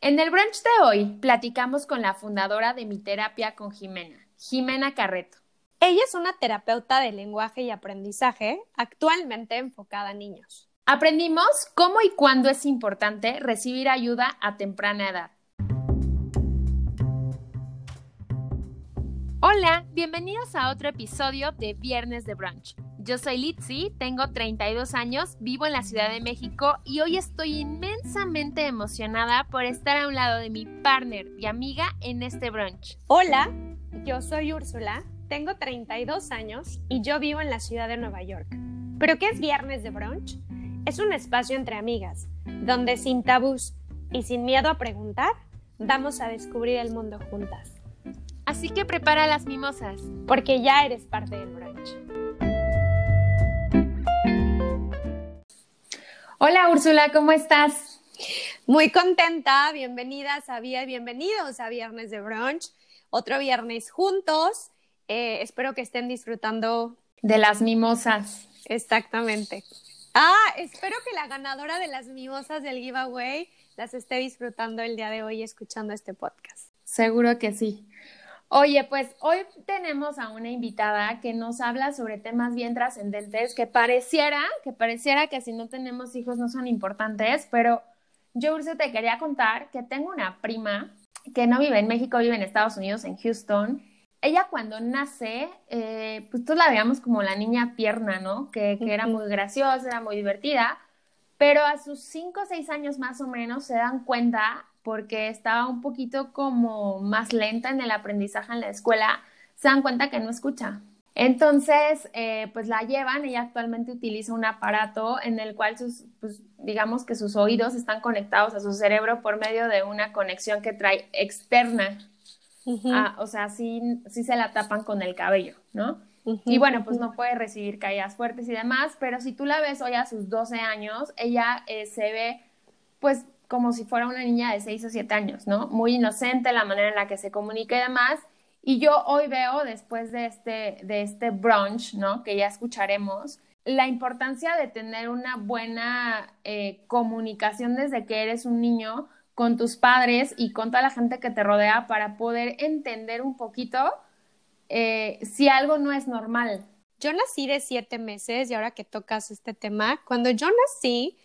En el brunch de hoy platicamos con la fundadora de Mi Terapia con Jimena, Jimena Carreto. Ella es una terapeuta de lenguaje y aprendizaje actualmente enfocada a niños. Aprendimos cómo y cuándo es importante recibir ayuda a temprana edad. Hola, bienvenidos a otro episodio de Viernes de Brunch. Yo soy Litzy, tengo 32 años, vivo en la Ciudad de México y hoy estoy inmensamente emocionada por estar a un lado de mi partner y amiga en este brunch. Hola, yo soy Úrsula, tengo 32 años y yo vivo en la ciudad de Nueva York. ¿Pero qué es Viernes de Brunch? Es un espacio entre amigas, donde sin tabús y sin miedo a preguntar, vamos a descubrir el mundo juntas. Así que prepara las mimosas. Porque ya eres parte del brunch. Hola Úrsula, ¿cómo estás? Muy contenta, bienvenidas a Vía, bienvenidos a Viernes de Brunch, otro viernes juntos. Eh, espero que estén disfrutando de las mimosas. Exactamente. Ah, espero que la ganadora de las mimosas del giveaway las esté disfrutando el día de hoy escuchando este podcast. Seguro que sí. Oye, pues hoy tenemos a una invitada que nos habla sobre temas bien trascendentes que pareciera, que pareciera que si no tenemos hijos no son importantes, pero yo, Urso, te quería contar que tengo una prima que no vive en México, vive en Estados Unidos, en Houston. Ella cuando nace, eh, pues todos la veíamos como la niña tierna, ¿no? Que, que era muy graciosa, era muy divertida, pero a sus cinco o seis años más o menos se dan cuenta porque estaba un poquito como más lenta en el aprendizaje en la escuela, se dan cuenta que no escucha. Entonces, eh, pues la llevan, ella actualmente utiliza un aparato en el cual sus, pues, digamos que sus oídos están conectados a su cerebro por medio de una conexión que trae externa. Ah, o sea, sí, sí se la tapan con el cabello, ¿no? y bueno, pues no puede recibir caídas fuertes y demás, pero si tú la ves hoy a sus 12 años, ella eh, se ve pues como si fuera una niña de 6 o 7 años, ¿no? Muy inocente la manera en la que se comunica y demás. Y yo hoy veo, después de este, de este brunch, ¿no? Que ya escucharemos, la importancia de tener una buena eh, comunicación desde que eres un niño con tus padres y con toda la gente que te rodea para poder entender un poquito eh, si algo no es normal. Yo nací de siete meses y ahora que tocas este tema, cuando yo nací,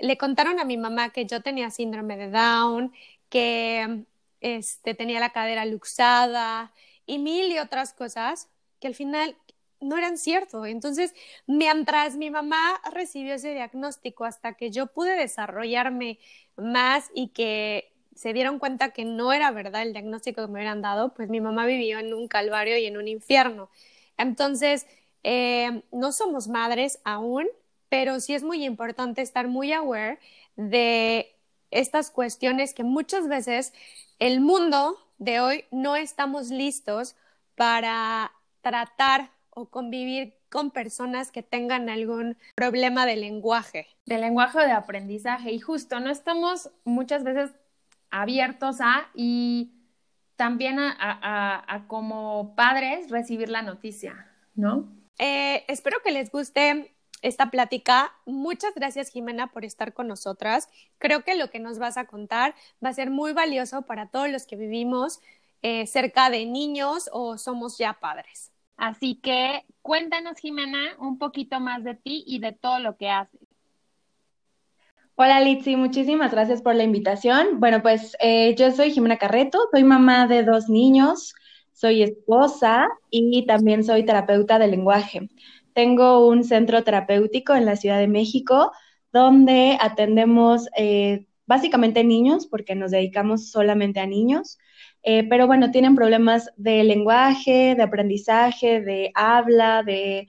le contaron a mi mamá que yo tenía síndrome de Down, que este, tenía la cadera luxada y mil y otras cosas que al final no eran cierto. Entonces, mientras mi mamá recibió ese diagnóstico hasta que yo pude desarrollarme más y que se dieron cuenta que no era verdad el diagnóstico que me hubieran dado, pues mi mamá vivió en un calvario y en un infierno. Entonces, eh, no somos madres aún, pero sí es muy importante estar muy aware de estas cuestiones que muchas veces el mundo de hoy no estamos listos para tratar o convivir con personas que tengan algún problema de lenguaje. De lenguaje o de aprendizaje. Y justo no estamos muchas veces abiertos a y también a, como padres recibir la noticia, ¿no? Eh, espero que les guste esta plática. Muchas gracias, Jimena, por estar con nosotras. Creo que lo que nos vas a contar va a ser muy valioso para todos los que vivimos eh, cerca de niños o somos ya padres. Así que cuéntanos, Jimena, un poquito más de ti y de todo lo que haces. Hola Litsi, muchísimas gracias por la invitación. Bueno, pues eh, yo soy Jimena Carreto, soy mamá de dos niños, soy esposa y también soy terapeuta de lenguaje. Tengo un centro terapéutico en la Ciudad de México donde atendemos eh, básicamente niños porque nos dedicamos solamente a niños. Eh, pero bueno, tienen problemas de lenguaje, de aprendizaje, de habla, de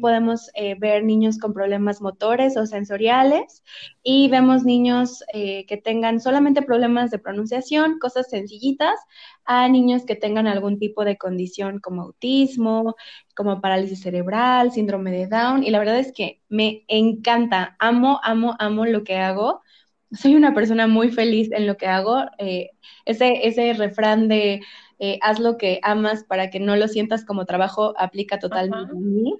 podemos eh, ver niños con problemas motores o sensoriales y vemos niños eh, que tengan solamente problemas de pronunciación, cosas sencillitas, a niños que tengan algún tipo de condición como autismo, como parálisis cerebral, síndrome de Down. Y la verdad es que me encanta, amo, amo, amo lo que hago. Soy una persona muy feliz en lo que hago. Eh, ese, ese refrán de haz lo que amas para que no lo sientas como trabajo aplica totalmente a mí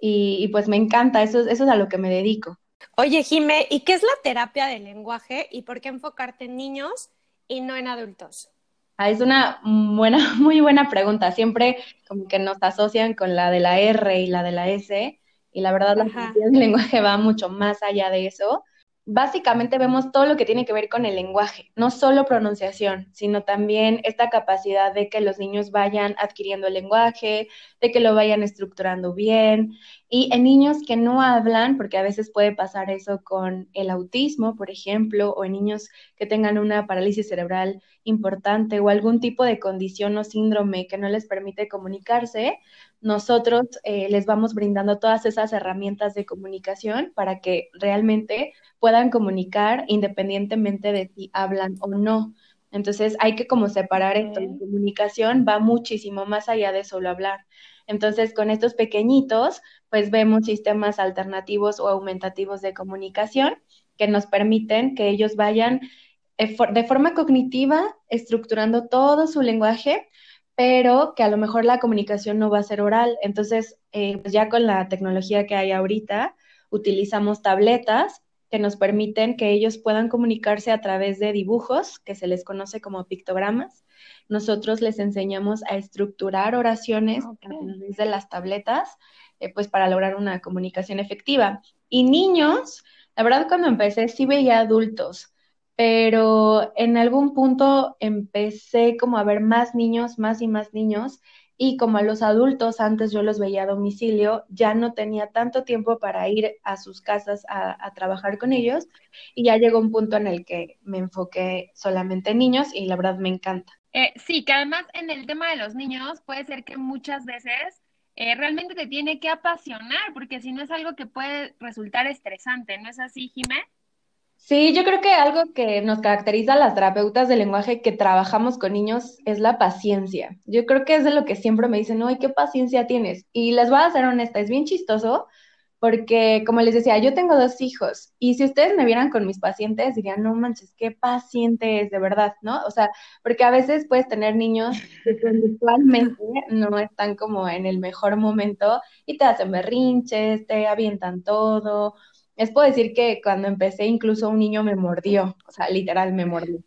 y, pues me encanta, eso, eso es a lo que me dedico. Oye, Jime, ¿y qué es la terapia del lenguaje y por qué enfocarte en niños y no en adultos? Ah, es una buena, muy buena pregunta. Siempre como que nos asocian con la de la R y la de la S, y la verdad la terapia del lenguaje va mucho más allá de eso básicamente vemos todo lo que tiene que ver con el lenguaje, no solo pronunciación, sino también esta capacidad de que los niños vayan adquiriendo el lenguaje, de que lo vayan estructurando bien. Y en niños que no hablan, porque a veces puede pasar eso con el autismo, por ejemplo, o en niños que tengan una parálisis cerebral importante o algún tipo de condición o síndrome que no les permite comunicarse, nosotros eh, les vamos brindando todas esas herramientas de comunicación para que realmente puedan comunicar independientemente de si hablan o no. Entonces hay que como separar esto. La comunicación va muchísimo más allá de solo hablar. Entonces con estos pequeñitos, pues vemos sistemas alternativos o aumentativos de comunicación que nos permiten que ellos vayan eh, de forma cognitiva estructurando todo su lenguaje pero que a lo mejor la comunicación no va a ser oral. Entonces, eh, pues ya con la tecnología que hay ahorita, utilizamos tabletas que nos permiten que ellos puedan comunicarse a través de dibujos, que se les conoce como pictogramas. Nosotros les enseñamos a estructurar oraciones a través de las tabletas, eh, pues para lograr una comunicación efectiva. Y niños, la verdad cuando empecé sí veía adultos, pero en algún punto empecé como a ver más niños, más y más niños, y como a los adultos antes yo los veía a domicilio, ya no tenía tanto tiempo para ir a sus casas a, trabajar con ellos, y ya llegó un punto en el que me enfoqué solamente en niños y la verdad me encanta. Eh, sí, que además en el tema de los niños puede ser que muchas veces eh, realmente te tiene que apasionar, porque si no es algo que puede resultar estresante, ¿no es así, Jimé? Sí, yo creo que algo que nos caracteriza a las terapeutas del lenguaje que trabajamos con niños es la paciencia. Yo creo que es de lo que siempre me dicen, ¡ay, qué paciencia tienes! Y les voy a ser honesta, es bien chistoso porque, como les decía, yo tengo dos hijos y si ustedes me vieran con mis pacientes, dirían, no manches, qué paciente es de verdad, ¿no? O sea, porque a veces puedes tener niños que conductualmente no están como en el mejor momento y te hacen berrinches, te avientan todo les puedo decir que cuando empecé incluso un niño me mordió, o sea, literal me mordió.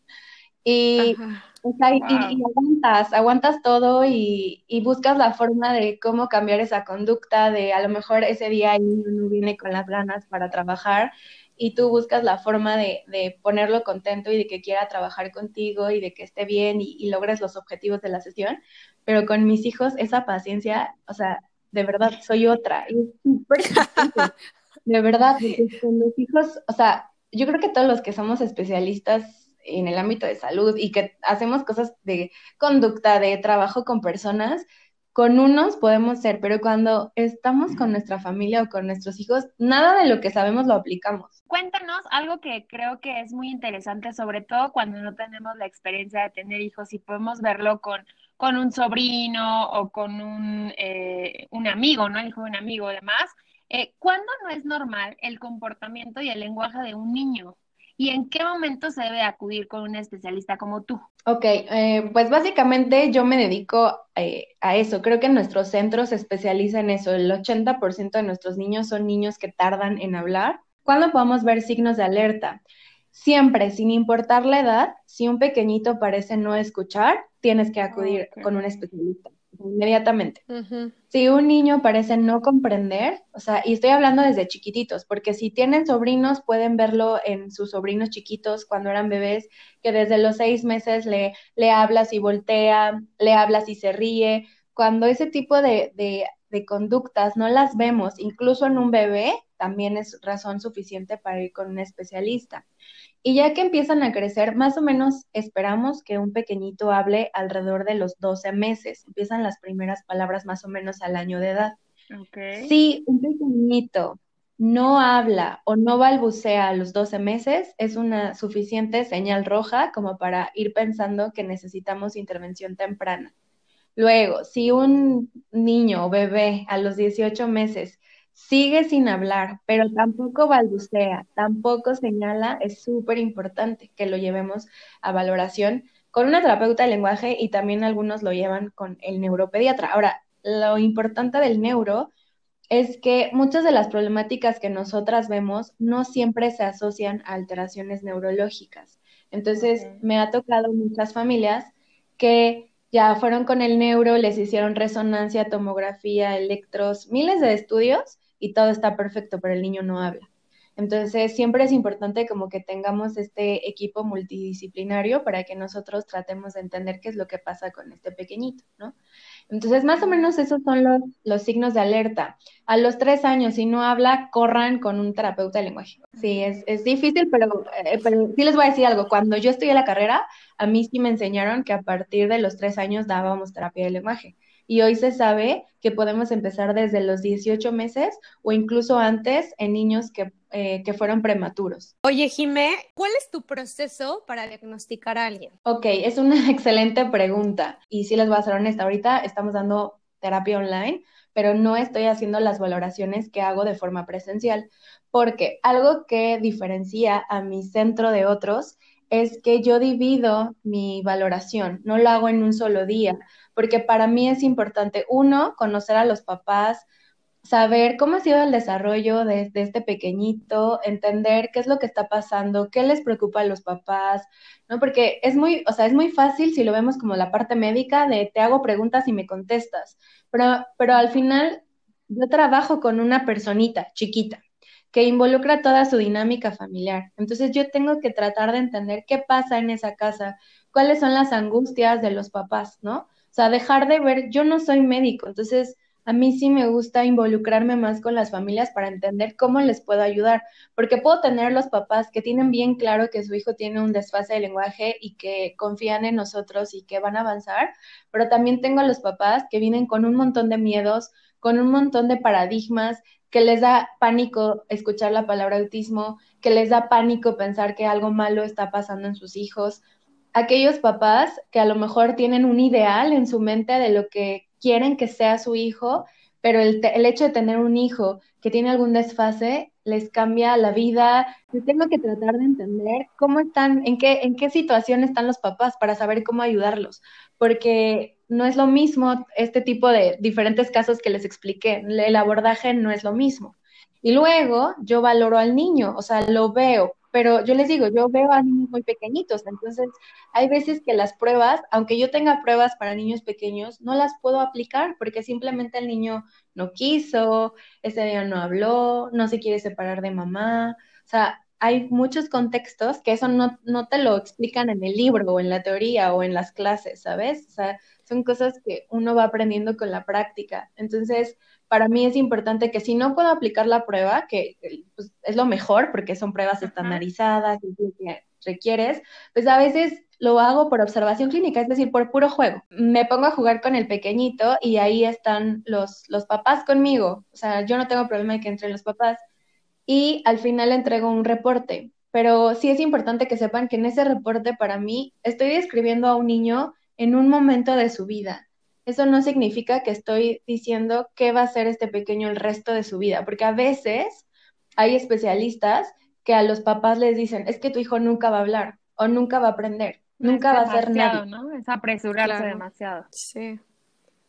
Y, aguantas, aguantas todo y, buscas la forma de cómo cambiar esa conducta, de a lo mejor ese día el niño no viene con las ganas para trabajar y tú buscas la forma de, ponerlo contento y de que quiera trabajar contigo y de que esté bien y, logres los objetivos de la sesión. Pero con mis hijos esa paciencia, o sea, de verdad soy otra. Y es súper de verdad, con los hijos, o sea, yo creo que todos los que somos especialistas en el ámbito de salud y que hacemos cosas de conducta, de trabajo con personas, con unos podemos ser, pero cuando estamos con nuestra familia o con nuestros hijos, nada de lo que sabemos lo aplicamos. Cuéntanos algo que creo que es muy interesante, sobre todo cuando no tenemos la experiencia de tener hijos y podemos verlo con, con un sobrino o con un, eh, un amigo, ¿no? El hijo de un amigo, además eh, ¿Cuándo no es normal el comportamiento y el lenguaje de un niño? ¿Y en qué momento se debe acudir con un especialista como tú? Ok, eh, pues básicamente yo me dedico eh, a eso. Creo que nuestro centro se especializa en eso. El 80% de nuestros niños son niños que tardan en hablar. ¿Cuándo podemos ver signos de alerta? Siempre, sin importar la edad, si un pequeñito parece no escuchar, tienes que acudir con un especialista inmediatamente. Si un niño parece no comprender, o sea, y estoy hablando desde chiquititos, porque si tienen sobrinos, pueden verlo en sus sobrinos chiquitos cuando eran bebés, que desde los seis meses le, le hablas y voltea, le hablas y se ríe. Cuando ese tipo de, de, de conductas no las vemos, incluso en un bebé, también es razón suficiente para ir con un especialista. Y ya que empiezan a crecer, más o menos esperamos que un pequeñito hable alrededor de los 12 meses. Empiezan las primeras palabras más o menos al año de edad. Si un pequeñito no habla o no balbucea a los 12 meses, es una suficiente señal roja como para ir pensando que necesitamos intervención temprana. Luego, si un niño o bebé a los 18 meses sigue sin hablar, pero tampoco balbucea, tampoco señala, es súper importante que lo llevemos a valoración con una terapeuta de lenguaje y también algunos lo llevan con el neuropediatra. Ahora, lo importante del neuro es que muchas de las problemáticas que nosotras vemos no siempre se asocian a alteraciones neurológicas. Entonces, me ha tocado muchas familias que ya fueron con el neuro, les hicieron resonancia, tomografía, electros, miles de estudios y todo está perfecto, pero el niño no habla. Entonces, siempre es importante como que tengamos este equipo multidisciplinario para que nosotros tratemos de entender qué es lo que pasa con este pequeñito, ¿no? Entonces, más o menos esos son los, los signos de alerta. A los tres años, si no habla, corran con un terapeuta de lenguaje. Sí, es, es difícil, pero, eh, pero sí les voy a decir algo. Cuando yo estudié la carrera, a mí sí me enseñaron que a partir de los tres años dábamos terapia de lenguaje y hoy se sabe que podemos empezar desde los 18 meses o incluso antes en niños que, eh, que fueron prematuros. Oye, Jimé, ¿cuál es tu proceso para diagnosticar a alguien? Ok, es una excelente pregunta y sí les voy a ser honesta, ahorita estamos dando terapia online, pero no estoy haciendo las valoraciones que hago de forma presencial, porque algo que diferencia a mi centro de otros es que yo divido mi valoración, no lo hago en un solo día, porque para mí es importante, uno, conocer a los papás, saber cómo ha sido el desarrollo de, este pequeñito, entender qué es lo que está pasando, qué les preocupa a los papás, ¿no? Porque es muy, o sea, es muy fácil si lo vemos como la parte médica de te hago preguntas y me contestas, pero, pero al final yo trabajo con una personita chiquita que involucra toda su dinámica familiar. Entonces yo tengo que tratar de entender qué pasa en esa casa, cuáles son las angustias de los papás, ¿no? O sea, dejar de ver, yo no soy médico, entonces a mí sí me gusta involucrarme más con las familias para entender cómo les puedo ayudar, porque puedo tener los papás que tienen bien claro que su hijo tiene un desfase de lenguaje y que confían en nosotros y que van a avanzar, pero también tengo los papás que vienen con un montón de miedos, con un montón de paradigmas, que les da pánico escuchar la palabra autismo, que les da pánico pensar que algo malo está pasando en sus hijos aquellos papás que a lo mejor tienen un ideal en su mente de lo que quieren que sea su hijo, pero el, hecho de tener un hijo que tiene algún desfase les cambia la vida. Yo tengo que tratar de entender cómo están, en qué, en qué situación están los papás para saber cómo ayudarlos, porque no es lo mismo este tipo de diferentes casos que les expliqué, el abordaje no es lo mismo. Y luego yo valoro al niño, o sea, lo veo, pero yo les digo, yo veo a niños muy pequeñitos, entonces hay veces que las pruebas, aunque yo tenga pruebas para niños pequeños, no las puedo aplicar porque simplemente el niño no quiso, ese día no habló, no se quiere separar de mamá, o sea, hay muchos contextos que eso no, no te lo explican en el libro o en la teoría o en las clases, ¿sabes? O sea, son cosas que uno va aprendiendo con la práctica. Entonces, para mí es importante que si no puedo aplicar la prueba, que pues, es lo mejor porque son pruebas estandarizadas y que requieres, pues a veces lo hago por observación clínica, es decir, por puro juego. Me pongo a jugar con el pequeñito y ahí están los, los papás conmigo. O sea, yo no tengo problema de que entren los papás. Y al final entrego un reporte. Pero sí es importante que sepan que en ese reporte para mí estoy describiendo a un niño en un momento de su vida eso no significa que estoy diciendo qué va a ser este pequeño el resto de su vida, porque a veces hay especialistas que a los papás les dicen, es que tu hijo nunca va a hablar o nunca va a aprender, nunca va a ser nada. ¿no? Es apresurarse demasiado. Sí.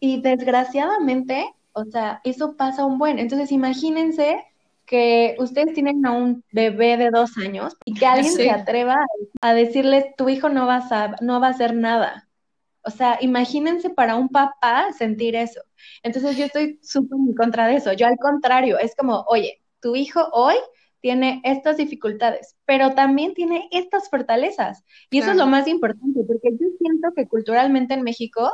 Y desgraciadamente, o sea, eso pasa un buen. Entonces, imagínense que ustedes tienen a un bebé de dos años y que alguien se atreva a decirles, tu hijo no va a, no va a hacer nada. O sea, imagínense para un papá sentir eso. Entonces yo estoy súper en contra de eso. Yo al contrario, es como, oye, tu hijo hoy tiene estas dificultades, pero también tiene estas fortalezas. Y eso es lo más importante, porque yo siento que culturalmente en México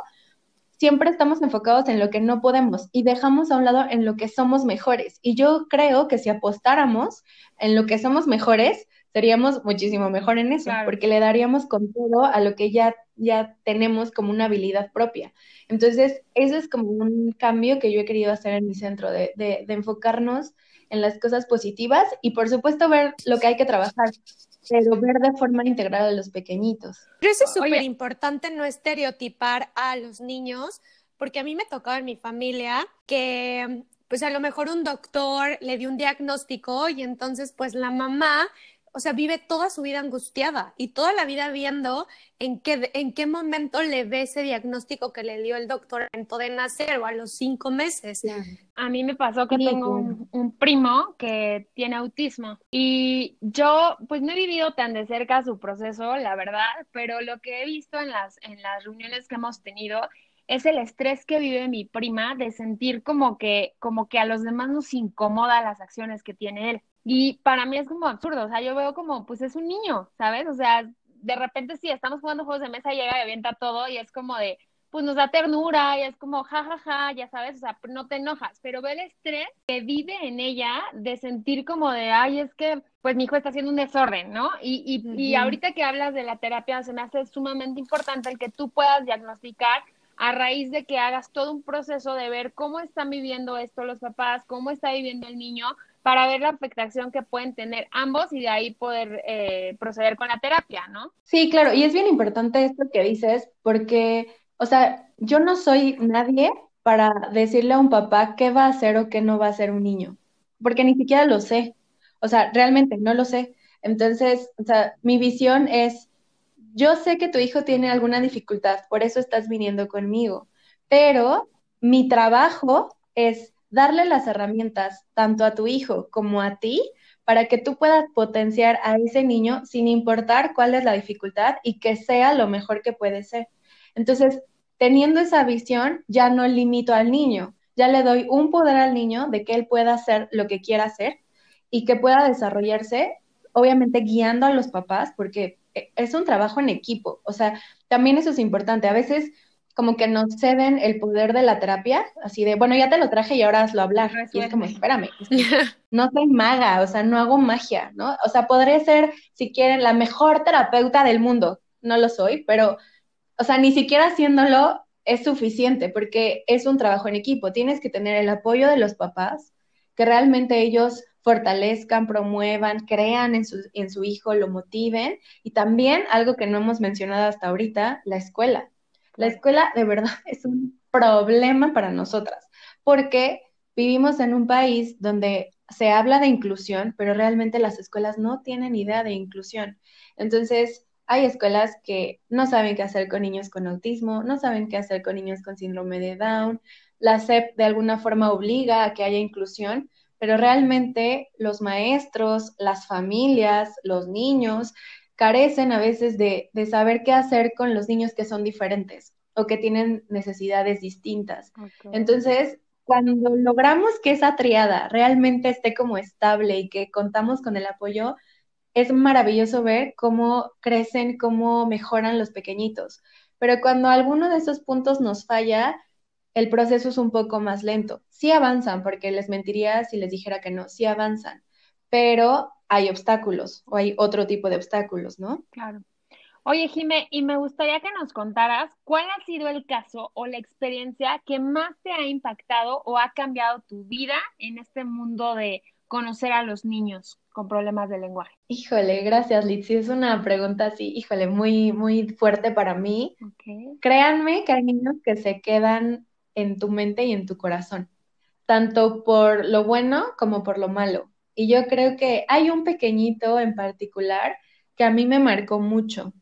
siempre estamos enfocados en lo que no podemos y dejamos a un lado en lo que somos mejores. Y yo creo que si apostáramos en lo que somos mejores, seríamos muchísimo mejor en eso, porque le daríamos con todo a lo que ya, ya tenemos como una habilidad propia. Entonces, eso es como un cambio que yo he querido hacer en mi centro, de, de, enfocarnos en las cosas positivas y por supuesto ver lo que hay que trabajar, pero ver de forma integral a los pequeñitos. Pero eso es súper importante no estereotipar a los niños, porque a mí me tocaba en mi familia que pues a lo mejor un doctor le dio un diagnóstico y entonces pues la mamá o sea, vive toda su vida angustiada y toda la vida viendo en qué, en qué momento le ve ese diagnóstico que le dio el doctor de nacer o a los cinco meses. A mí me pasó que tengo un, un, primo que tiene autismo y yo pues no he vivido tan de cerca su proceso, la verdad, pero lo que he visto en las, en las reuniones que hemos tenido es el estrés que vive mi prima de sentir como que, como que a los demás nos incomoda las acciones que tiene él. Y para mí es como absurdo, o sea, yo veo como, pues es un niño, ¿sabes? O sea, de repente sí, estamos jugando juegos de mesa, llega y avienta todo y es como de, pues nos da ternura y es como, jajaja, ja, ja, ya sabes, o sea, no te enojas, pero ve el estrés que vive en ella de sentir como de, ay, es que, pues mi hijo está haciendo un desorden, ¿no? Y, y, y ahorita que hablas de la terapia, se me hace sumamente importante el que tú puedas diagnosticar a raíz de que hagas todo un proceso de ver cómo están viviendo esto los papás, cómo está viviendo el niño, para ver la afectación que pueden tener ambos y de ahí poder eh, proceder con la terapia, ¿no? Sí, claro, y es bien importante esto que dices, porque, o sea, yo no soy nadie para decirle a un papá qué va a hacer o qué no va a hacer un niño, porque ni siquiera lo sé, o sea, realmente no lo sé. Entonces, o sea, mi visión es, yo sé que tu hijo tiene alguna dificultad, por eso estás viniendo conmigo, pero mi trabajo es darle las herramientas tanto a tu hijo como a ti para que tú puedas potenciar a ese niño sin importar cuál es la dificultad y que sea lo mejor que puede ser. Entonces, teniendo esa visión, ya no limito al niño, ya le doy un poder al niño de que él pueda hacer lo que quiera hacer y que pueda desarrollarse, obviamente guiando a los papás, porque es un trabajo en equipo, o sea, también eso es importante. A veces como que nos ceden el poder de la terapia, así de, bueno, ya te lo traje y ahora hazlo hablar. Y es como, espérame, no soy maga, o sea, no hago magia, ¿no? O sea, podré ser, si quieren, la mejor terapeuta del mundo. No lo soy, pero, o sea, ni siquiera haciéndolo es suficiente porque es un trabajo en equipo. Tienes que tener el apoyo de los papás, que realmente ellos fortalezcan, promuevan, crean en su, en su hijo, lo motiven. Y también algo que no hemos mencionado hasta ahorita, la escuela la escuela de verdad es un problema para nosotras, porque vivimos en un país donde se habla de inclusión, pero realmente las escuelas no tienen idea de inclusión. Entonces, hay escuelas que no saben qué hacer con niños con autismo, no saben qué hacer con niños con síndrome de Down. La SEP de alguna forma obliga a que haya inclusión, pero realmente los maestros, las familias, los niños carecen a veces de, saber qué hacer con los niños que son diferentes o que tienen necesidades distintas. Entonces, cuando logramos que esa triada realmente esté como estable y que contamos con el apoyo, es maravilloso ver cómo crecen, cómo mejoran los pequeñitos. Pero cuando alguno de esos puntos nos falla, el proceso es un poco más lento. Sí avanzan, porque les mentiría si les dijera que no, sí avanzan, pero hay obstáculos o hay otro tipo de obstáculos, ¿no? Claro. Oye, Jime, y me gustaría que nos contaras cuál ha sido el caso o la experiencia que más te ha impactado o ha cambiado tu vida en este mundo de conocer a los niños con problemas de lenguaje. Híjole, gracias, Litsi. Es una pregunta así, híjole, muy, muy fuerte para mí. Créanme que hay niños que se quedan en tu mente y en tu corazón, tanto por lo bueno como por lo malo. Y yo creo que hay un pequeñito en particular que a mí me marcó mucho,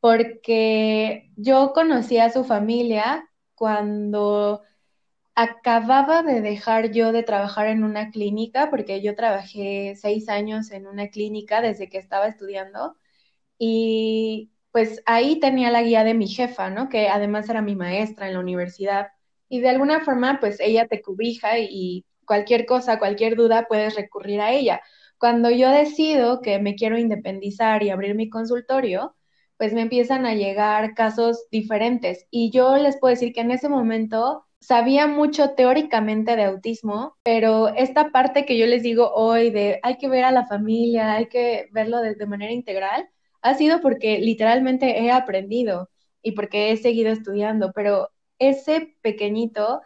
porque yo conocí a su familia cuando acababa de dejar yo de trabajar en una clínica, porque yo trabajé seis años en una clínica desde que estaba estudiando, y pues ahí tenía la guía de mi jefa, ¿no? Que además era mi maestra en la universidad, y de alguna forma, pues ella te cubija y cualquier cosa, cualquier duda, puedes recurrir a ella. Cuando yo decido que me quiero independizar y abrir mi consultorio, pues me empiezan a llegar casos diferentes. Y yo les puedo decir que en ese momento sabía mucho teóricamente de autismo, pero esta parte que yo les digo hoy de hay que ver a la familia, hay que verlo de, manera integral, ha sido porque literalmente he aprendido y porque he seguido estudiando, pero ese pequeñito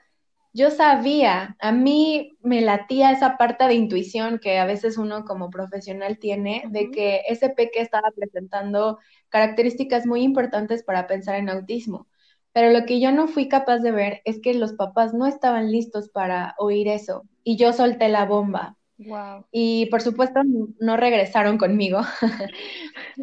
yo sabía, a mí me latía esa parte de intuición que a veces uno como profesional tiene, de que ese peque estaba presentando características muy importantes para pensar en autismo. Pero lo que yo no fui capaz de ver es que los papás no estaban listos para oír eso y yo solté la bomba. Wow. Y por supuesto no regresaron conmigo.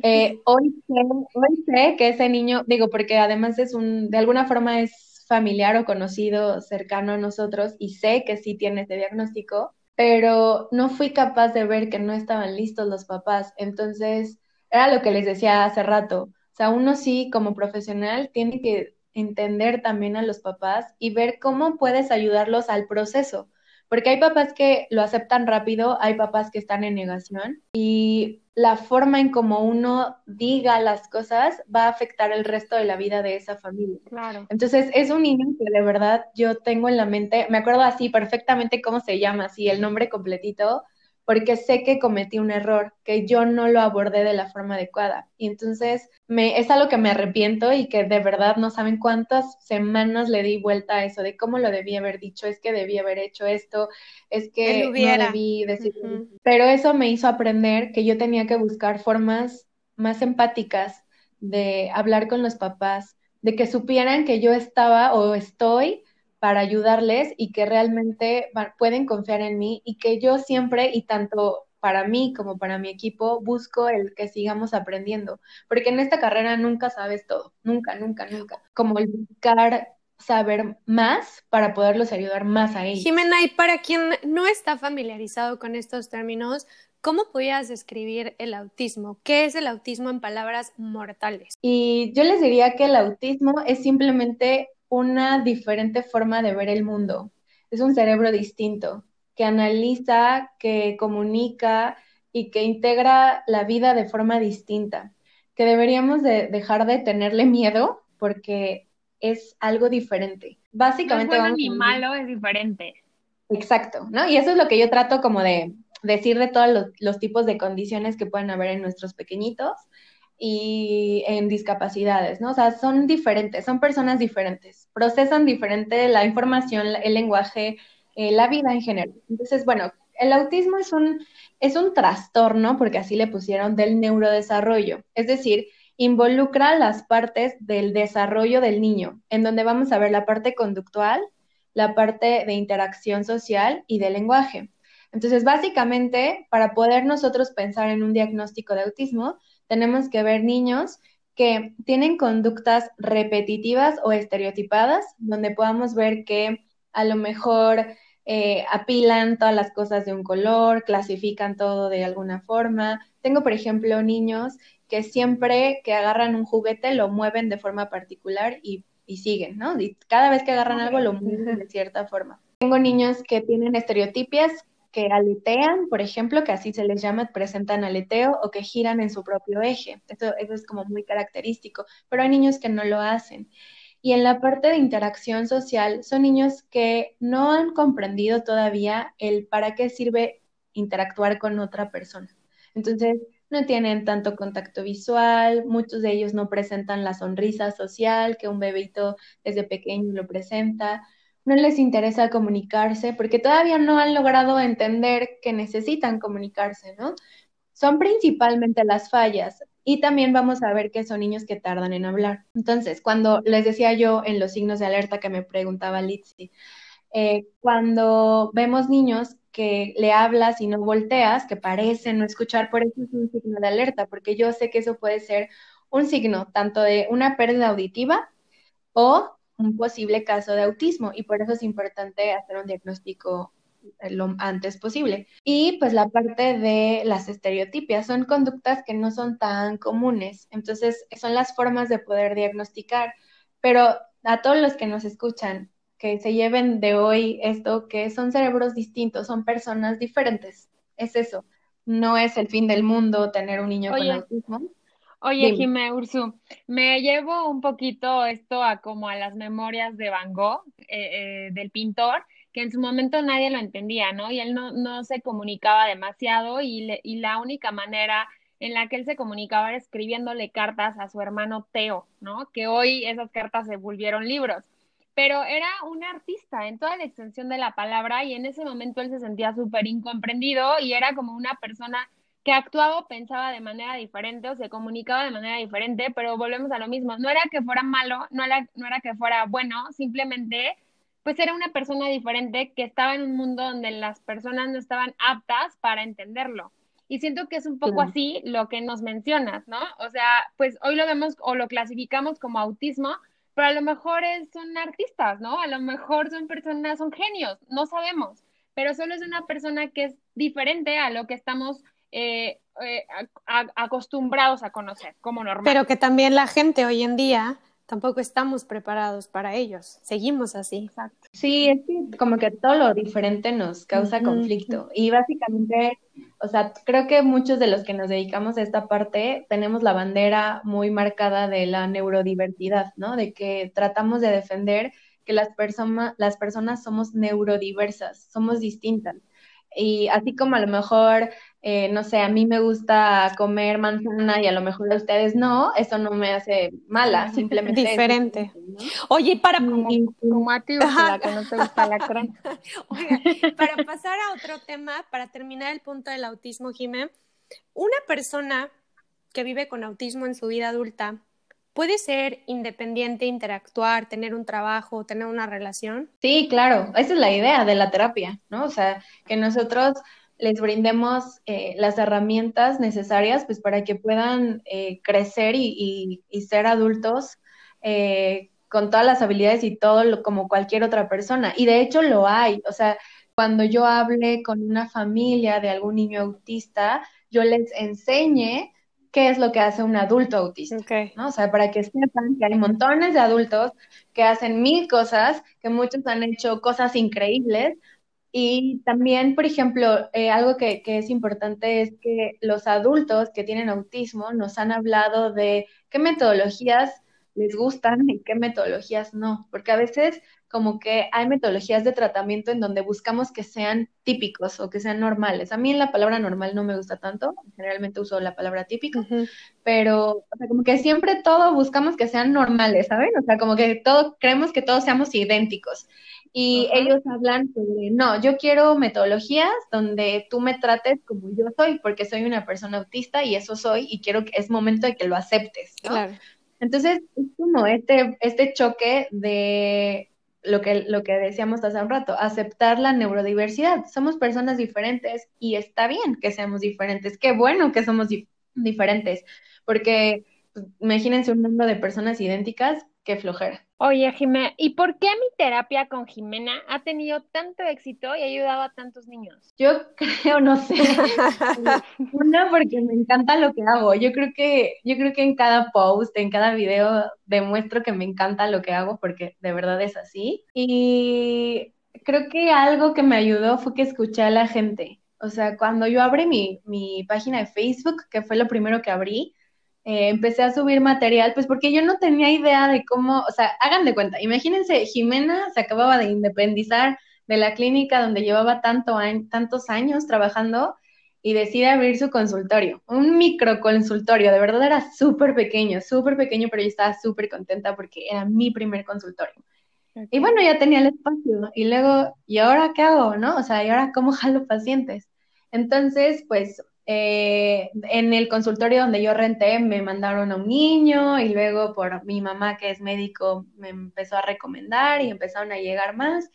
Eh, hoy, sé, hoy sé que ese niño, digo, porque además es un, de alguna forma es familiar o conocido cercano a nosotros y sé que sí tiene ese diagnóstico, pero no fui capaz de ver que no estaban listos los papás. Entonces, era lo que les decía hace rato. O sea, uno sí como profesional tiene que entender también a los papás y ver cómo puedes ayudarlos al proceso. Porque hay papás que lo aceptan rápido, hay papás que están en negación y la forma en cómo uno diga las cosas va a afectar el resto de la vida de esa familia. Claro. Entonces, es un niño que de verdad yo tengo en la mente, me acuerdo así perfectamente cómo se llama, así el nombre completito, porque sé que cometí un error, que yo no lo abordé de la forma adecuada. Y entonces me, es algo que me arrepiento y que de verdad no saben cuántas semanas le di vuelta a eso, de cómo lo debí haber dicho, es que debí haber hecho esto, es que no debí decir. Pero eso me hizo aprender que yo tenía que buscar formas más empáticas de hablar con los papás, de que supieran que yo estaba o estoy para ayudarles y que realmente pueden confiar en mí y que yo siempre y tanto para mí como para mi equipo busco el que sigamos aprendiendo, porque en esta carrera nunca sabes todo, nunca, nunca, nunca. Como el buscar saber más para poderlos ayudar más a ellos. Jimena, y para quien no está familiarizado con estos términos, ¿cómo podrías describir el autismo? ¿Qué es el autismo en palabras mortales? Y yo les diría que el autismo es simplemente una diferente forma de ver el mundo. Es un cerebro distinto, que analiza, que comunica y que integra la vida de forma distinta, que deberíamos de dejar de tenerle miedo porque es algo diferente. Básicamente... No es bueno ni malo, es diferente. Exacto, ¿no? Y eso es lo que yo trato como de decir de todos los, los tipos de condiciones que pueden haber en nuestros pequeñitos y en discapacidades, ¿no? O sea, son diferentes, son personas diferentes, procesan diferente la información, el lenguaje, eh, la vida en general. Entonces, bueno, el autismo es un, es un trastorno, porque así le pusieron, del neurodesarrollo, es decir, involucra las partes del desarrollo del niño, en donde vamos a ver la parte conductual, la parte de interacción social y de lenguaje. Entonces, básicamente, para poder nosotros pensar en un diagnóstico de autismo, tenemos que ver niños que tienen conductas repetitivas o estereotipadas, donde podamos ver que a lo mejor eh, apilan todas las cosas de un color, clasifican todo de alguna forma. Tengo, por ejemplo, niños que siempre que agarran un juguete lo mueven de forma particular y, y siguen, ¿no? Y cada vez que agarran algo lo mueven de cierta forma. Tengo niños que tienen estereotipias que aletean, por ejemplo, que así se les llama, presentan aleteo o que giran en su propio eje. Eso, es como muy característico, pero hay niños que no lo hacen. Y en la parte de interacción social, son niños que no han comprendido todavía el para qué sirve interactuar con otra persona. Entonces, no tienen tanto contacto visual, muchos de ellos no presentan la sonrisa social que un bebito desde pequeño lo presenta no les interesa comunicarse porque todavía no han logrado entender que necesitan comunicarse, ¿no? Son principalmente las fallas y también vamos a ver que son niños que tardan en hablar. Entonces, cuando les decía yo en los signos de alerta que me preguntaba Litsi, eh, cuando vemos niños que le hablas y no volteas, que parecen no escuchar, por eso es un signo de alerta, porque yo sé que eso puede ser un signo tanto de una pérdida auditiva o un posible caso de autismo y por eso es importante hacer un diagnóstico eh, lo antes posible. Y pues la parte de las estereotipias son conductas que no son tan comunes, entonces son las formas de poder diagnosticar, pero a todos los que nos escuchan, que se lleven de hoy esto, que son cerebros distintos, son personas diferentes, es eso, no es el fin del mundo tener un niño con autismo. Oye, Jimé Ursu, me llevo un poquito esto a como a las memorias de Van Gogh, eh, eh, del pintor, que en su momento nadie lo entendía, ¿no? Y él no, no se comunicaba demasiado y, y la única manera en la que él se comunicaba era escribiéndole cartas a su hermano Teo, ¿no? Que hoy esas cartas se volvieron libros. Pero era un artista en toda la extensión de la palabra y en ese momento él se sentía súper incomprendido y era como una persona que actuaba o pensaba de manera diferente o se comunicaba de manera diferente, pero volvemos a lo mismo. No era que fuera malo, no era, no era que fuera bueno, simplemente pues era una persona diferente que estaba en un mundo donde las personas no estaban aptas para entenderlo. Y siento que es un poco así lo que nos mencionas, ¿no? O sea, pues hoy lo vemos o lo clasificamos como autismo, pero a lo mejor son artistas, ¿no? A lo mejor son personas, son genios, no sabemos, pero solo es una persona que es diferente a lo que estamos eh, eh, acostumbrados a conocer como normal. Pero que también la gente hoy en día tampoco estamos preparados para ellos. Seguimos así. Exacto. Sí, es que como que todo lo diferente nos causa conflicto. Y básicamente, o sea, creo que muchos de los que nos dedicamos a esta parte tenemos la bandera muy marcada de la neurodiversidad, ¿no? De que tratamos de defender que las, personas las personas somos neurodiversas, somos distintas. Y así como a lo mejor eh, no sé, a mí me gusta comer manzana y a lo mejor a ustedes no, eso no me hace mala, simplemente diferente. Oye, para como, a ti, que no te gusta la crema. para pasar a otro tema, para terminar el punto del autismo, Jimé, una persona que vive con autismo en su vida adulta puede ser independiente, interactuar, tener un trabajo, tener una relación. Sí, claro, esa es la idea de la terapia, ¿no? O sea, que nosotros les brindemos eh, las herramientas necesarias pues para que puedan eh, crecer y, ser adultos eh, con todas las habilidades y todo lo, como cualquier otra persona. Y de hecho lo hay. O sea, cuando yo hable con una familia de algún niño autista, yo les enseñe qué es lo que hace un adulto autista, ¿no? O sea, para que sepan que hay montones de adultos que hacen mil cosas, que muchos han hecho cosas increíbles, y también, por ejemplo, eh, algo que, que, es importante es que los adultos que tienen autismo nos han hablado de qué metodologías les gustan y qué metodologías no, porque a veces como que hay metodologías de tratamiento en donde buscamos que sean típicos o que sean normales. A mí la palabra normal no me gusta tanto, generalmente uso la palabra típico, pero o sea, como que siempre todo buscamos que sean normales, ¿saben? O sea, como que todo creemos que todos seamos idénticos. Y ellos hablan sobre, no, yo quiero metodologías donde tú me trates como yo soy, porque soy una persona autista y eso soy, y quiero que es momento de que lo aceptes, Claro. Entonces, es como este, este choque de lo que, lo que decíamos hace un rato, aceptar la neurodiversidad. Somos personas diferentes y está bien que seamos diferentes. Qué bueno que somos diferentes, porque pues, imagínense un mundo de personas idénticas, qué flojera. Oye, Jimena, ¿y por qué mi terapia con Jimena ha tenido tanto éxito y ha ayudado a tantos niños? Yo creo, no sé. Una, porque me encanta lo que hago. Yo creo que, yo creo que en cada post, en cada video, demuestro que me encanta lo que hago porque de verdad es así. Y creo que algo que me ayudó fue que escuché a la gente. O sea, cuando yo abrí mi, mi página de Facebook, que fue lo primero que abrí, eh, empecé a subir material, pues porque yo no tenía idea de cómo, o sea, hagan de cuenta, imagínense, Jimena se acababa de independizar de la clínica donde llevaba tanto tantos años trabajando y decide abrir su consultorio, un microconsultorio, de verdad era súper pequeño, súper pequeño, pero yo estaba súper contenta porque era mi primer consultorio. Y bueno, ya tenía el espacio y luego, ¿y ahora qué hago? ¿No? O sea, ¿y ahora cómo jalo pacientes? Entonces, pues eh, en el consultorio donde yo renté me mandaron a un niño y luego por mi mamá que es médico me empezó a recomendar y empezaron a llegar más.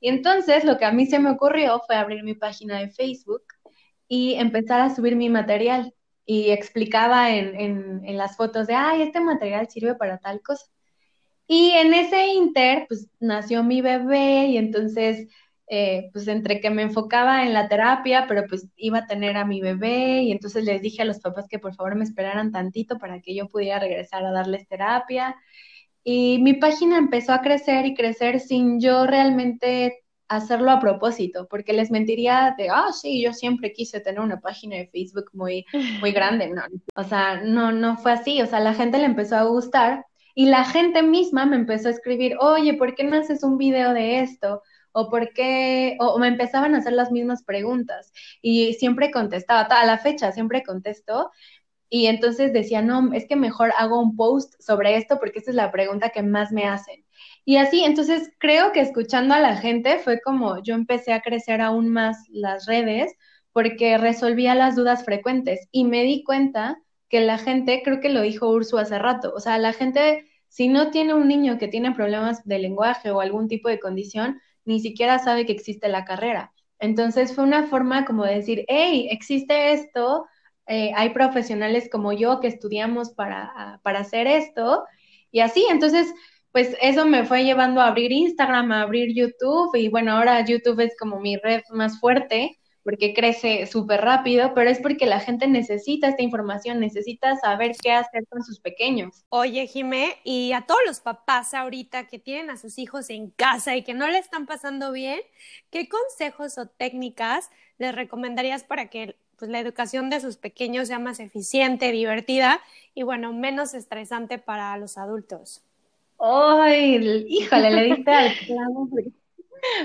Y entonces lo que a mí se me ocurrió fue abrir mi página de Facebook y empezar a subir mi material y explicaba en, en, en las fotos de, ay, este material sirve para tal cosa. Y en ese inter, pues nació mi bebé y entonces eh, pues entre que me enfocaba en la terapia, pero pues iba a tener a mi bebé y entonces les dije a los papás que por favor me esperaran tantito para que yo pudiera regresar a darles terapia. Y mi página empezó a crecer y crecer sin yo realmente hacerlo a propósito, porque les mentiría de, ah, sí, yo siempre quise tener una página de Facebook muy, muy grande, no, o sea, no, no fue así, o sea, la gente le empezó a gustar y la gente misma me empezó a escribir, oye, ¿por qué no haces un video de esto? O por qué, o, me empezaban a hacer las mismas preguntas y siempre contestaba, a la fecha siempre contesto y entonces decía, no, es que mejor hago un post sobre esto porque esta es la pregunta que más me hacen. Y así, entonces creo que escuchando a la gente fue como yo empecé a crecer aún más las redes porque resolvía las dudas frecuentes y me di cuenta que la gente, creo que lo dijo Ursu hace rato, o sea, la gente si no tiene un niño que tiene problemas de lenguaje o algún tipo de condición, ni siquiera sabe que existe la carrera. Entonces fue una forma como de decir, hey, existe esto, eh, hay profesionales como yo que estudiamos para, para hacer esto, y así, entonces, pues eso me fue llevando a abrir Instagram, a abrir YouTube, y bueno, ahora YouTube es como mi red más fuerte, porque crece súper rápido, pero es porque la gente necesita esta información, necesita saber qué hacer con sus pequeños. Oye, Jimé, y a todos los papás ahorita que tienen a sus hijos en casa y que no le están pasando bien, ¿qué consejos o técnicas les recomendarías para que pues, la educación de sus pequeños sea más eficiente, divertida y, bueno, menos estresante para los adultos? ¡Ay! híjole, le diste al clavo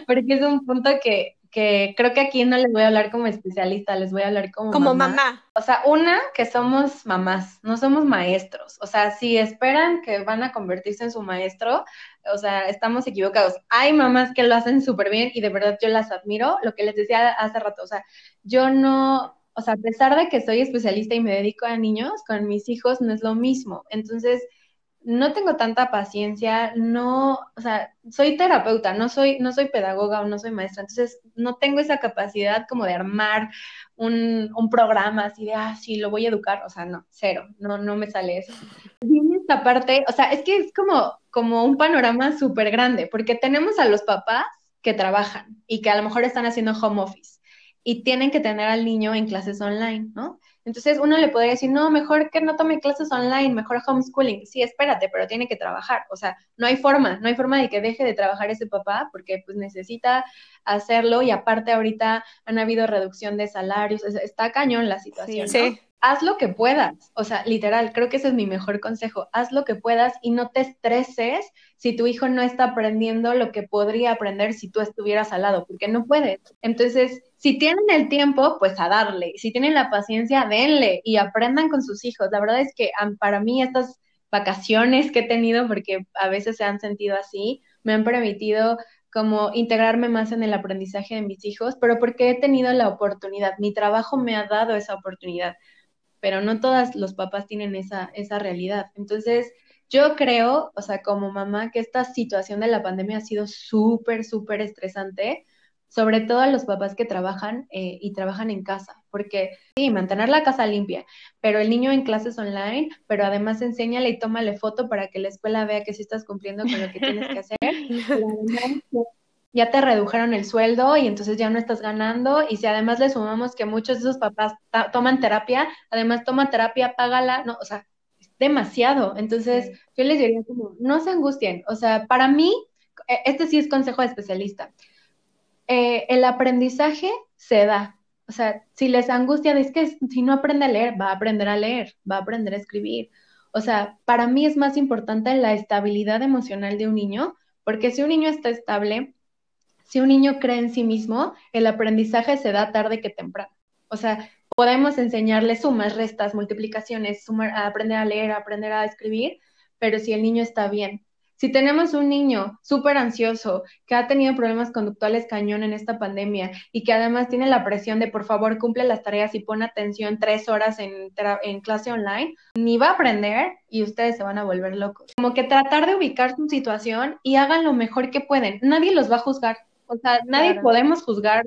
porque es un punto que que creo que aquí no les voy a hablar como especialista, les voy a hablar como, como mamá. O sea, una, que somos mamás, no somos maestros. O sea, si esperan que van a convertirse en su maestro, o sea, estamos equivocados. Hay mamás que lo hacen súper bien y de verdad yo las admiro. Lo que les decía hace rato, o sea, yo no, o sea, a pesar de que soy especialista y me dedico a niños, con mis hijos no es lo mismo. Entonces, no tengo tanta paciencia, no, o sea, soy terapeuta, no soy, no soy pedagoga o no soy maestra, entonces no tengo esa capacidad como de armar un, un, programa así de, ah, sí, lo voy a educar, o sea, no, cero, no, no me sale eso. Viene esta parte, o sea, es que es como, como un panorama súper grande, porque tenemos a los papás que trabajan y que a lo mejor están haciendo home office y tienen que tener al niño en clases online, ¿no? Entonces uno le podría decir, no, mejor que no tome clases online, mejor homeschooling. Sí, espérate, pero tiene que trabajar. O sea, no hay forma, no hay forma de que deje de trabajar ese papá porque pues necesita hacerlo y aparte ahorita han habido reducción de salarios, está cañón la situación. Sí, Haz lo que puedas, o sea, literal, creo que ese es mi mejor consejo. Haz lo que puedas y no te estreses si tu hijo no está aprendiendo lo que podría aprender si tú estuvieras al lado, porque no puedes. Entonces, si tienen el tiempo, pues a darle. Si tienen la paciencia, denle y aprendan con sus hijos. La verdad es que para mí estas vacaciones que he tenido, porque a veces se han sentido así, me han permitido como integrarme más en el aprendizaje de mis hijos, pero porque he tenido la oportunidad, mi trabajo me ha dado esa oportunidad, pero no todos los papás tienen esa, esa realidad. Entonces, yo creo, o sea, como mamá, que esta situación de la pandemia ha sido súper, súper estresante sobre todo a los papás que trabajan eh, y trabajan en casa, porque sí, mantener la casa limpia, pero el niño en clases online, pero además enséñale y tómale foto para que la escuela vea que sí estás cumpliendo con lo que tienes que hacer. ya te redujeron el sueldo y entonces ya no estás ganando y si además le sumamos que muchos de esos papás toman terapia, además toma terapia, págala, no, o sea, es demasiado. Entonces, yo les diría como, no se angustien, o sea, para mí, e, este sí es consejo de especialista eh, el aprendizaje se da. O sea, si les angustia, es que si no aprende a leer, va a aprender a leer, va a aprender a escribir. O sea, para mí es más importante la estabilidad emocional de un niño, porque si un niño está estable, si un niño cree en sí mismo, el aprendizaje se da tarde que temprano. O sea, podemos enseñarle sumas, restas, multiplicaciones, aprender a leer, aprender a escribir, pero si el niño está bien, si tenemos un niño súper ansioso que ha tenido problemas conductuales cañón en esta pandemia y que además tiene la presión de por favor cumple las tareas y pone atención tres horas en, en clase online, ni va a aprender y ustedes se van a volver locos. Como que tratar de ubicar su situación y hagan lo mejor que pueden. Nadie los va a juzgar. O sea, nadie podemos juzgar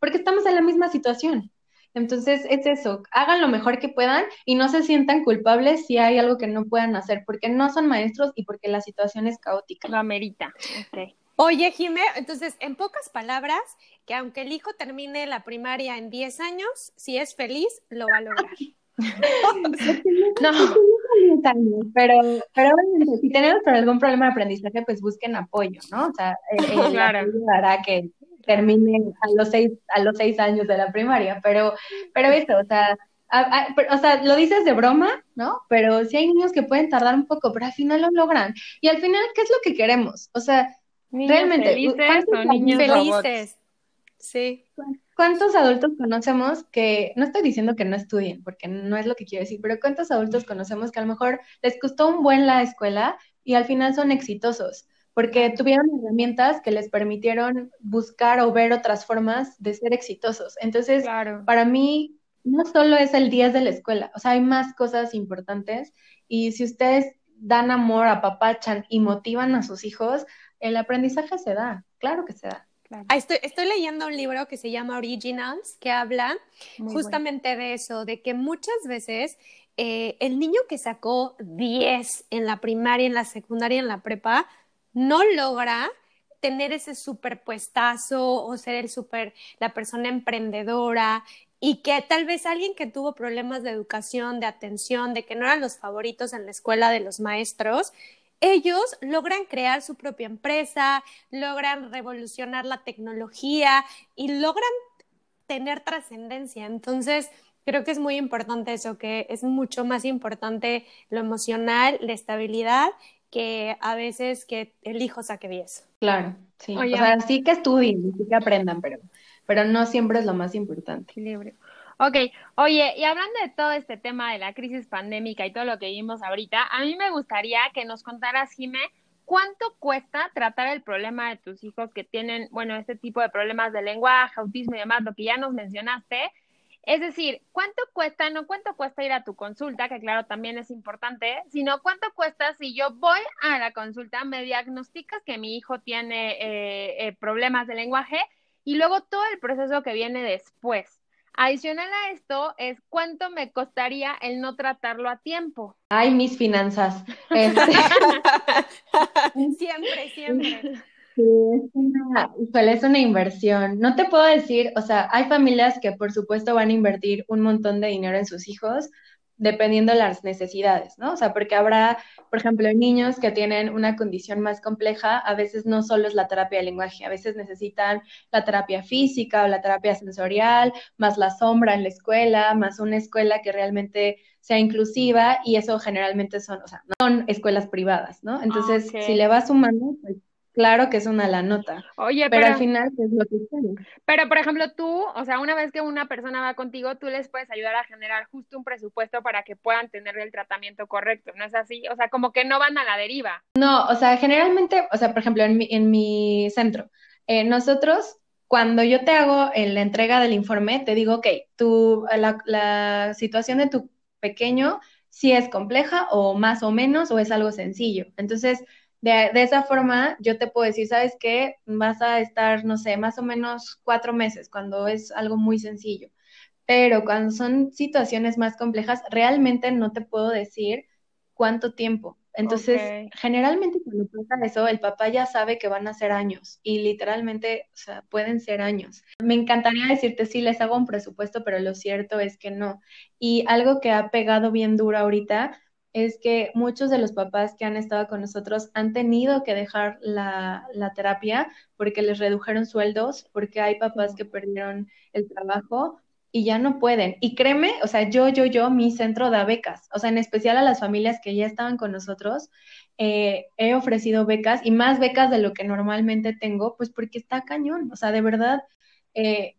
porque estamos en la misma situación. Entonces, es eso, hagan lo mejor que puedan y no se sientan culpables si hay algo que no puedan hacer, porque no son maestros y porque la situación es caótica. Lo amerita. Oye, Jimé, entonces, en pocas palabras, que aunque el hijo termine la primaria en 10 años, si es feliz, lo va a lograr. no, pero, pero si tenemos algún problema de aprendizaje, pues busquen apoyo, ¿no? O sea, el, claro. hará que termine a los seis, a los seis años de la primaria, pero, pero eso, o sea, o sea, lo dices de broma, ¿no? Pero sí hay niños que pueden tardar un poco, pero al final lo logran. Y al final, ¿qué es lo que queremos? O sea, realmente, felices niños felices? Sí. ¿Cuántos adultos conocemos que, no estoy diciendo que no estudien, porque no es lo que quiero decir, pero cuántos adultos conocemos que a lo mejor les costó un buen la escuela y al final son exitosos? Porque tuvieron herramientas que les permitieron buscar o ver otras formas de ser exitosos. Entonces, para mí, no solo es el 10 de la escuela, o sea, hay más cosas importantes y si ustedes dan amor, apapachan y motivan a sus hijos, el aprendizaje se da, claro que se da. Ah, estoy, estoy, leyendo un libro que se llama Originals, que habla justamente de eso, de que muchas veces eh, el niño que sacó 10 en la primaria, en la secundaria, en la prepa, no logra tener ese superpuestazo o ser el super, la persona emprendedora y que tal vez alguien que tuvo problemas de educación, de atención, de que no eran los favoritos en la escuela de los maestros, ellos logran crear su propia empresa, logran revolucionar la tecnología y logran tener trascendencia. Entonces, creo que es muy importante eso, que es mucho más importante lo emocional, la estabilidad, que a veces que el hijo saque 10. Claro, sí. o sea, sí que estudien, sí que aprendan, pero, pero no siempre es lo más importante. Equilibrio. Ok, oye, y hablando de todo este tema de la crisis pandémica y todo lo que vimos ahorita, a mí me gustaría que nos contaras, Jime, ¿cuánto cuesta tratar el problema de tus hijos que tienen, bueno, este tipo de problemas de lenguaje, autismo y demás, lo que ya nos mencionaste? Es decir, ¿cuánto cuesta, no cuánto cuesta ir a tu consulta, que claro, también es importante, sino cuánto cuesta si yo voy a la consulta, me diagnosticas que mi hijo tiene eh, eh, problemas de lenguaje y luego todo el proceso que viene después? Adicional a esto es cuánto me costaría el no tratarlo a tiempo. Ay, mis finanzas. Este. siempre, siempre. Sí, es una, es una inversión. No te puedo decir, o sea, hay familias que por supuesto van a invertir un montón de dinero en sus hijos, dependiendo de las necesidades, ¿no? O sea, porque habrá, por ejemplo, niños que tienen una condición más compleja, a veces no solo es la terapia de lenguaje, a veces necesitan la terapia física o la terapia sensorial, más la sombra en la escuela, más una escuela que realmente sea inclusiva y eso generalmente son, o sea, no son escuelas privadas, ¿no? Entonces, si le vas sumando, pues Claro que es una la nota. Oye, pero, al final es lo que quieren. Pero, por ejemplo, tú, o sea, una vez que una persona va contigo, tú les puedes ayudar a generar justo un presupuesto para que puedan tener el tratamiento correcto, ¿no es así? O sea, como que no van a la deriva. No, o sea, generalmente, o sea, por ejemplo, en mi, en mi centro, eh, nosotros, cuando yo te hago en la entrega del informe, te digo, ok, tu, la, la situación de tu pequeño si es compleja o más o menos o es algo sencillo. Entonces, de, esa forma, yo te puedo decir, ¿sabes qué? Vas a estar, no sé, más o menos cuatro meses, cuando es algo muy sencillo. Pero cuando son situaciones más complejas, realmente no te puedo decir cuánto tiempo. Entonces, generalmente cuando pasa eso, el papá ya sabe que van a ser años y literalmente, o sea, pueden ser años. Me encantaría decirte, sí, les hago un presupuesto, pero lo cierto es que no. Y algo que ha pegado bien duro ahorita es que muchos de los papás que han estado con nosotros han tenido que dejar la, terapia porque les redujeron sueldos, porque hay papás que perdieron el trabajo y ya no pueden. Y créeme, o sea, yo, yo, yo, mi centro da becas, o sea, en especial a las familias que ya estaban con nosotros, eh, he ofrecido becas y más becas de lo que normalmente tengo, pues porque está cañón, o sea, de verdad, eh,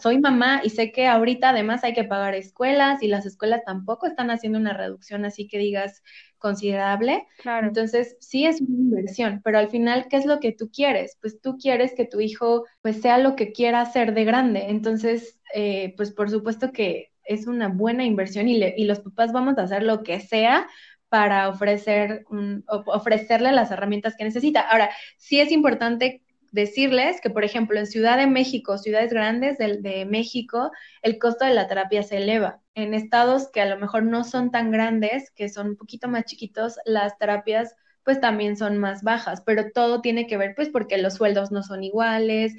soy mamá y sé que ahorita además hay que pagar escuelas y las escuelas tampoco están haciendo una reducción así que digas considerable. Claro. Entonces, sí es una inversión, pero al final, ¿qué es lo que tú quieres? Pues tú quieres que tu hijo pues sea lo que quiera hacer de grande. Entonces, eh, pues por supuesto que es una buena inversión y, y los papás vamos a hacer lo que sea para ofrecer ofrecerle las herramientas que necesita. Ahora, sí es importante decirles que, por ejemplo, en Ciudad de México, ciudades grandes de, de, México, el costo de la terapia se eleva. En estados que a lo mejor no son tan grandes, que son un poquito más chiquitos, las terapias pues también son más bajas, pero todo tiene que ver pues porque los sueldos no son iguales.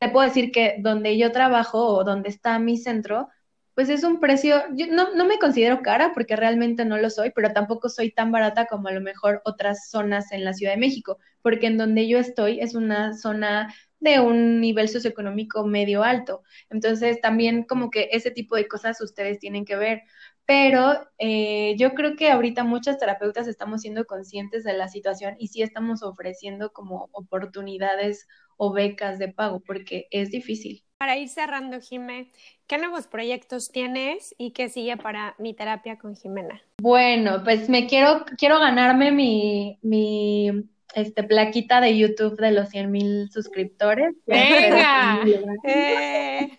Te puedo decir que donde yo trabajo o donde está mi centro, pues es un precio, yo no, me considero cara porque realmente no lo soy, pero tampoco soy tan barata como a lo mejor otras zonas en la Ciudad de México, porque en donde yo estoy es una zona de un nivel socioeconómico medio alto. Entonces también como que ese tipo de cosas ustedes tienen que ver. Pero eh, yo creo que ahorita muchas terapeutas estamos siendo conscientes de la situación y sí estamos ofreciendo como oportunidades o becas de pago porque es difícil. Para ir cerrando, Jimé, ¿qué nuevos proyectos tienes y qué sigue para mi terapia con Jimena? Bueno, pues me quiero, quiero ganarme mi, mi este, plaquita de YouTube de los 100 mil suscriptores. ¡Venga! Eh.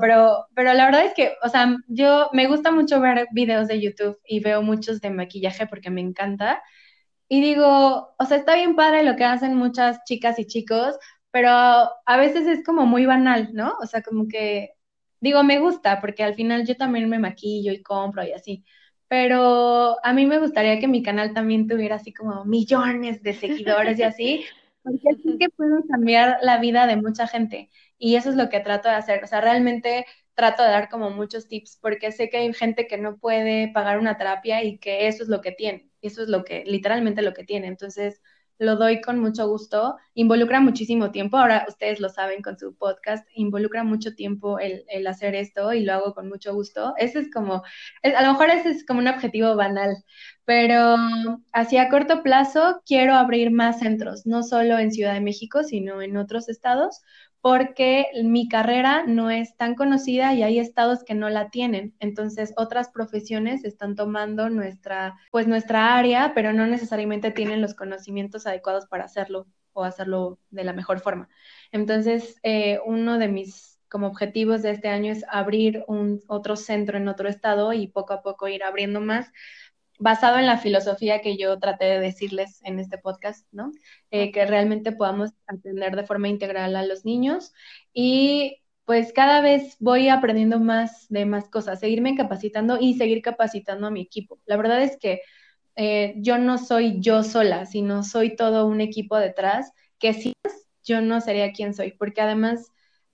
pero, pero la verdad es que, o sea, yo me gusta mucho ver videos de YouTube y veo muchos de maquillaje porque me encanta. Y digo, o sea, está bien padre lo que hacen muchas chicas y chicos, pero a veces es como muy banal, ¿no? O sea, como que, digo, me gusta porque al final yo también me maquillo y compro y así pero a mí me gustaría que mi canal también tuviera así como millones de seguidores y así, porque así que puedo cambiar la vida de mucha gente y eso es lo que trato de hacer, o sea, realmente trato de dar como muchos tips porque sé que hay gente que no puede pagar una terapia y que eso es lo que tiene, eso es lo que, literalmente lo que tiene, entonces lo doy con mucho gusto. Involucra muchísimo tiempo, ahora ustedes lo saben con su podcast, involucra mucho tiempo el, hacer esto y lo hago con mucho gusto. Ese es como, a lo mejor ese es como un objetivo banal, pero hacia corto plazo quiero abrir más centros, no solo en Ciudad de México, sino en otros estados, porque mi carrera no es tan conocida y hay estados que no la tienen. Entonces, otras profesiones están tomando nuestra, pues nuestra área, pero no necesariamente tienen los conocimientos adecuados para hacerlo o hacerlo de la mejor forma. Entonces, eh, uno de mis como objetivos de este año es abrir un otro centro en otro estado y poco a poco ir abriendo más basado en la filosofía que yo traté de decirles en este podcast, ¿no? Eh, que realmente podamos atender de forma integral a los niños y pues cada vez voy aprendiendo más de más cosas, seguirme capacitando y seguir capacitando a mi equipo. La verdad es que eh, yo no soy yo sola, sino soy todo un equipo detrás que si yo no sería quien soy, porque además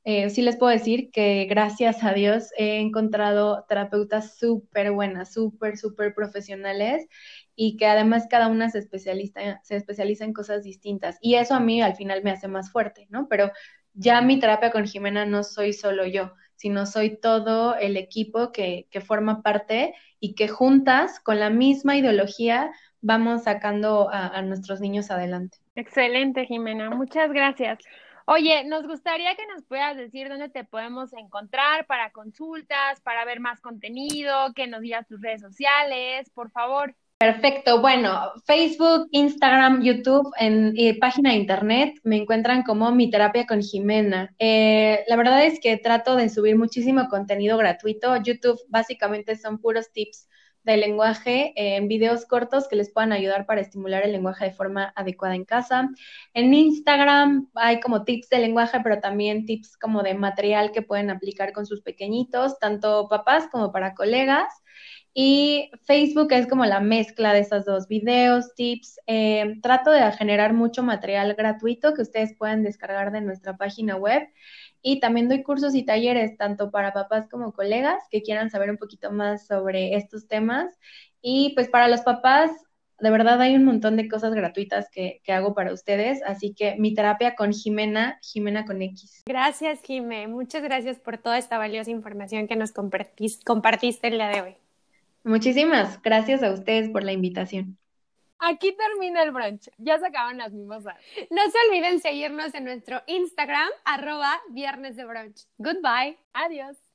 eh, sí les puedo decir que gracias a Dios he encontrado terapeutas súper buenas, súper, súper profesionales y que además cada una se especializa, se especializa en cosas distintas. Y eso a mí al final me hace más fuerte, ¿no? Pero ya mi terapia con Jimena no soy solo yo, sino soy todo el equipo que, que forma parte y que juntas, con la misma ideología, vamos sacando a nuestros niños adelante. Excelente, Jimena. Muchas gracias. Oye, nos gustaría que nos puedas decir dónde te podemos encontrar para consultas, para ver más contenido, que nos digas tus redes sociales, por favor. Perfecto, bueno, Facebook, Instagram, YouTube, en página de internet me encuentran como mi terapia con Jimena. Eh, la verdad es que trato de subir muchísimo contenido gratuito. YouTube básicamente son puros tips de lenguaje en videos cortos que les puedan ayudar para estimular el lenguaje de forma adecuada en casa. En Instagram hay como tips de lenguaje, pero también tips como de material que pueden aplicar con sus pequeñitos, tanto papás como para colegas. Y Facebook es como la mezcla de esos dos videos, tips. Eh, trato de generar mucho material gratuito que ustedes puedan descargar de nuestra página web. Y también doy cursos y talleres tanto para papás como colegas que quieran saber un poquito más sobre estos temas. Y pues para los papás, de verdad hay un montón de cosas gratuitas que, hago para ustedes. Así que mi terapia con Jimena, Jimena con X. Gracias, Jimé. Muchas gracias por toda esta valiosa información que nos compartiste el día de hoy. Muchísimas gracias a ustedes por la invitación. Aquí termina el brunch. Ya se acaban las mimosas. No se olviden seguirnos en nuestro Instagram, arroba viernes de brunch. Goodbye. Adiós.